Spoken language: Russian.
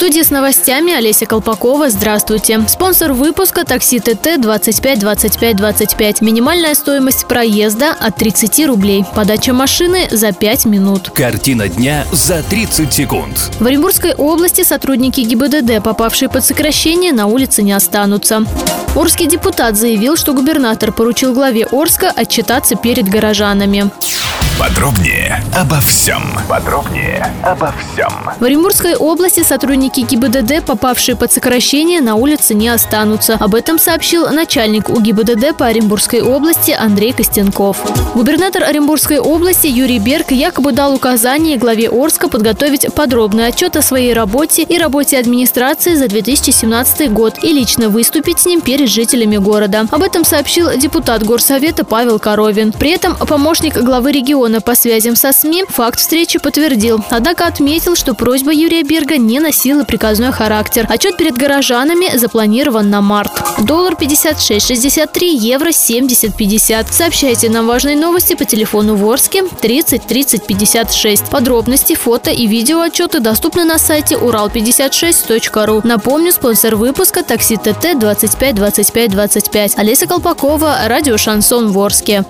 Студии с новостями Олеся Колпакова. Здравствуйте. Спонсор выпуска такси ТТ 25 25 25. Минимальная стоимость проезда от 30 рублей. Подача машины за 5 минут. Картина дня за 30 секунд. В Оренбургской области сотрудники ГИБДД, попавшие под сокращение, на улице не останутся. Орский депутат заявил, что губернатор поручил главе Орска отчитаться перед горожанами. Подробнее обо всем. Подробнее обо всем. В Оренбургской области сотрудники ГИБДД, попавшие под сокращение, на улице не останутся. Об этом сообщил начальник УГИБДД по Оренбургской области Андрей Костенков. Губернатор Оренбургской области Юрий Берг якобы дал указание главе Орска подготовить подробный отчет о своей работе и работе администрации за 2017 год и лично выступить с ним перед жителями города. Об этом сообщил депутат Горсовета Павел Коровин. При этом помощник главы региона по связям со СМИ факт встречи подтвердил, однако отметил, что просьба Юрия Берга не носила приказной характер. Отчет перед горожанами запланирован на март. Доллар 56.63, евро 70.50. Сообщайте нам важные новости по телефону Ворске 30 30 56. Подробности, фото и видео отчеты доступны на сайте урал56.ру. Напомню, спонсор выпуска такси ТТ 25 25 25. Олеся Колпакова, радио Шансон Ворске.